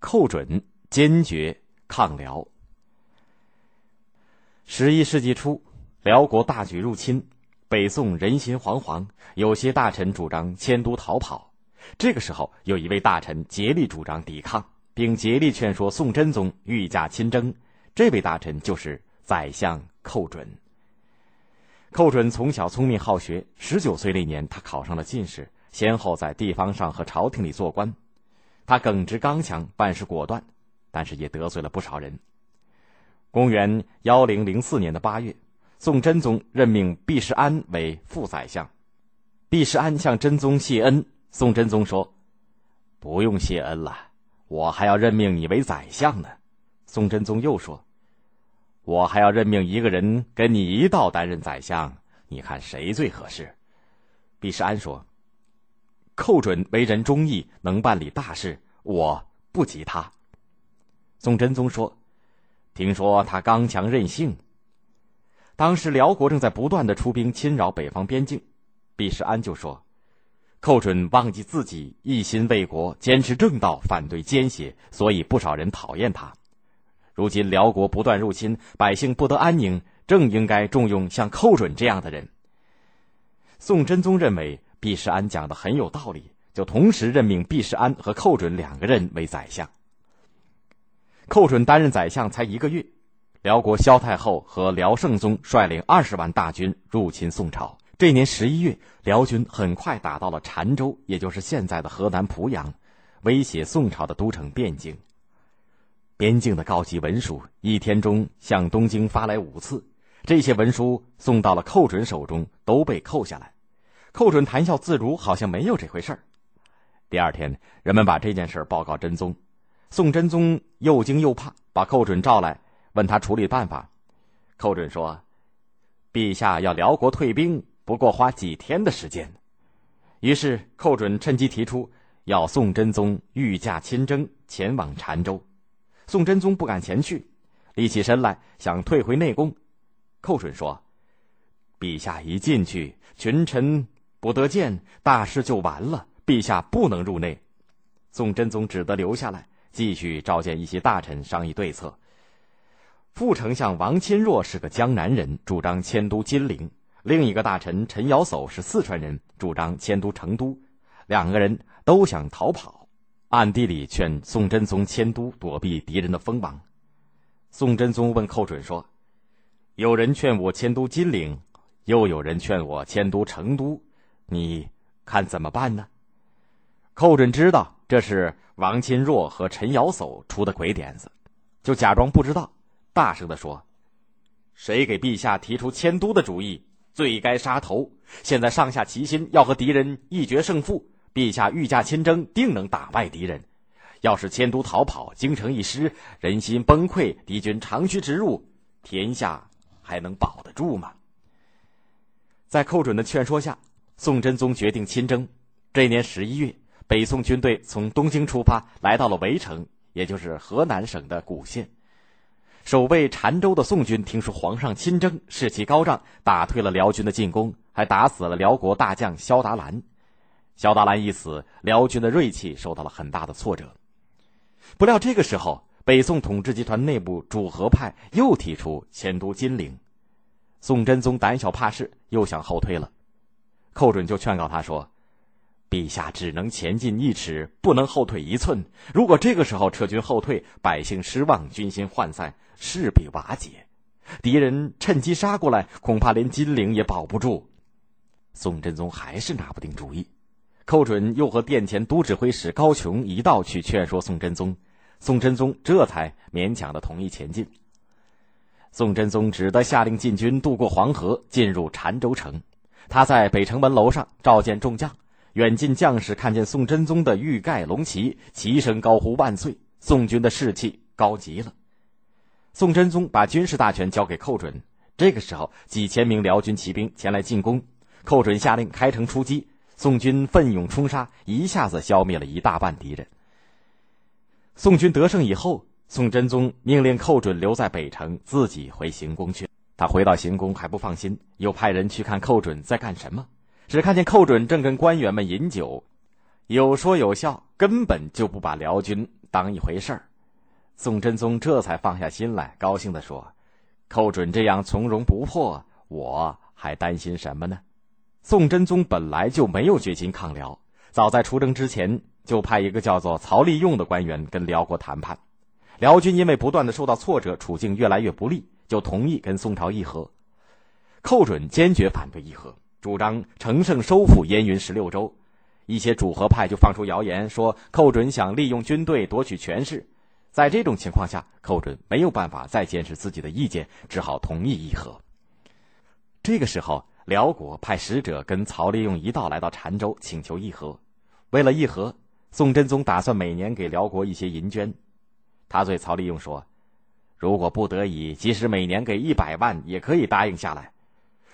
寇准坚决抗辽。十一世纪初，辽国大举入侵，北宋人心惶惶，有些大臣主张迁都逃跑。这个时候，有一位大臣竭力主张抵抗，并竭力劝说宋真宗御驾亲征。这位大臣就是宰相寇准。寇准从小聪明好学，十九岁那年，他考上了进士，先后在地方上和朝廷里做官。他耿直刚强，办事果断，但是也得罪了不少人。公元幺零零四年的八月，宋真宗任命毕世安为副宰相。毕世安向真宗谢恩，宋真宗说：“不用谢恩了，我还要任命你为宰相呢。”宋真宗又说：“我还要任命一个人跟你一道担任宰相，你看谁最合适？”毕世安说。寇准为人忠义，能办理大事，我不及他。宋真宗说：“听说他刚强任性。”当时辽国正在不断的出兵侵扰北方边境，毕世安就说：“寇准忘记自己一心为国，坚持正道，反对奸邪，所以不少人讨厌他。如今辽国不断入侵，百姓不得安宁，正应该重用像寇准这样的人。”宋真宗认为。毕世安讲的很有道理，就同时任命毕世安和寇准两个人为宰相。寇准担任宰相才一个月，辽国萧太后和辽圣宗率领二十万大军入侵宋朝。这年十一月，辽军很快打到了澶州，也就是现在的河南濮阳，威胁宋朝的都城汴京。边境的高级文书一天中向东京发来五次，这些文书送到了寇准手中，都被扣下来。寇准谈笑自如，好像没有这回事儿。第二天，人们把这件事报告真宗，宋真宗又惊又怕，把寇准召来，问他处理办法。寇准说：“陛下要辽国退兵，不过花几天的时间。”于是寇准趁机提出要宋真宗御驾亲征，前往澶州。宋真宗不敢前去，立起身来想退回内宫。寇准说：“陛下一进去，群臣。”不得见，大事就完了。陛下不能入内，宋真宗只得留下来，继续召见一些大臣商议对策。副丞相王钦若是个江南人，主张迁都金陵；另一个大臣陈尧叟是四川人，主张迁都成都。两个人都想逃跑，暗地里劝宋真宗迁都，躲避敌人的锋芒。宋真宗问寇准说：“有人劝我迁都金陵，又有人劝我迁都成都。”你看怎么办呢？寇准知道这是王钦若和陈尧叟出的鬼点子，就假装不知道，大声的说：“谁给陛下提出迁都的主意，罪该杀头。现在上下齐心，要和敌人一决胜负。陛下御驾亲征，定能打败敌人。要是迁都逃跑，京城一失，人心崩溃，敌军长驱直入，天下还能保得住吗？”在寇准的劝说下。宋真宗决定亲征。这年十一月，北宋军队从东京出发，来到了围城，也就是河南省的古县。守卫澶州的宋军听说皇上亲征，士气高涨，打退了辽军的进攻，还打死了辽国大将萧达兰。萧达兰一死，辽军的锐气受到了很大的挫折。不料这个时候，北宋统治集团内部主和派又提出迁都金陵，宋真宗胆小怕事，又想后退了。寇准就劝告他说：“陛下只能前进一尺，不能后退一寸。如果这个时候撤军后退，百姓失望，军心涣散，势必瓦解。敌人趁机杀过来，恐怕连金陵也保不住。”宋真宗还是拿不定主意。寇准又和殿前都指挥使高琼一道去劝说宋真宗，宋真宗这才勉强的同意前进。宋真宗只得下令禁军渡过黄河，进入澶州城。他在北城门楼上召见众将，远近将士看见宋真宗的玉盖龙旗，齐声高呼万岁。宋军的士气高极了。宋真宗把军事大权交给寇准。这个时候，几千名辽军骑兵前来进攻，寇准下令开城出击，宋军奋勇冲杀，一下子消灭了一大半敌人。宋军得胜以后，宋真宗命令寇准留在北城，自己回行宫去。他回到行宫还不放心，又派人去看寇准在干什么。只看见寇准正跟官员们饮酒，有说有笑，根本就不把辽军当一回事儿。宋真宗这才放下心来，高兴地说：“寇准这样从容不迫，我还担心什么呢？”宋真宗本来就没有决心抗辽，早在出征之前就派一个叫做曹利用的官员跟辽国谈判。辽军因为不断的受到挫折，处境越来越不利，就同意跟宋朝议和。寇准坚决反对议和，主张乘胜收复燕云十六州。一些主和派就放出谣言说寇准想利用军队夺取权势。在这种情况下，寇准没有办法再坚持自己的意见，只好同意议和。这个时候。辽国派使者跟曹利用一道来到澶州，请求议和。为了议和，宋真宗打算每年给辽国一些银绢。他对曹利用说：“如果不得已，即使每年给一百万，也可以答应下来。”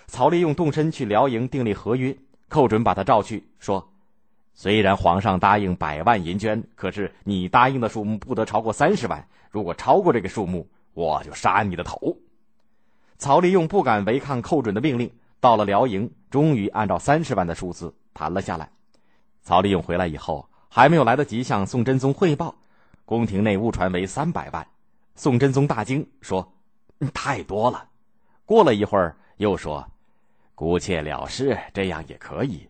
曹利用动身去辽营订立合约，寇准把他召去，说：“虽然皇上答应百万银绢，可是你答应的数目不得超过三十万。如果超过这个数目，我就杀你的头。”曹利用不敢违抗寇准的命令。到了辽营，终于按照三十万的数字谈了下来。曹利用回来以后，还没有来得及向宋真宗汇报，宫廷内误传为三百万。宋真宗大惊，说：“太多了。”过了一会儿，又说：“姑且了事，这样也可以。”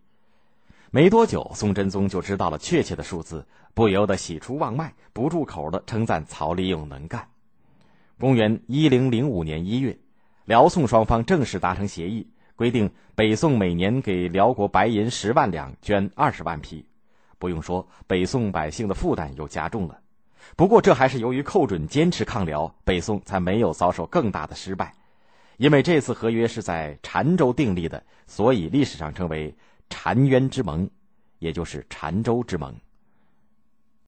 没多久，宋真宗就知道了确切的数字，不由得喜出望外，不住口的称赞曹利用能干。公元一零零五年一月，辽宋双方正式达成协议。规定北宋每年给辽国白银十万两，绢二十万匹。不用说，北宋百姓的负担又加重了。不过，这还是由于寇准坚持抗辽，北宋才没有遭受更大的失败。因为这次合约是在澶州订立的，所以历史上称为澶渊之盟，也就是澶州之盟。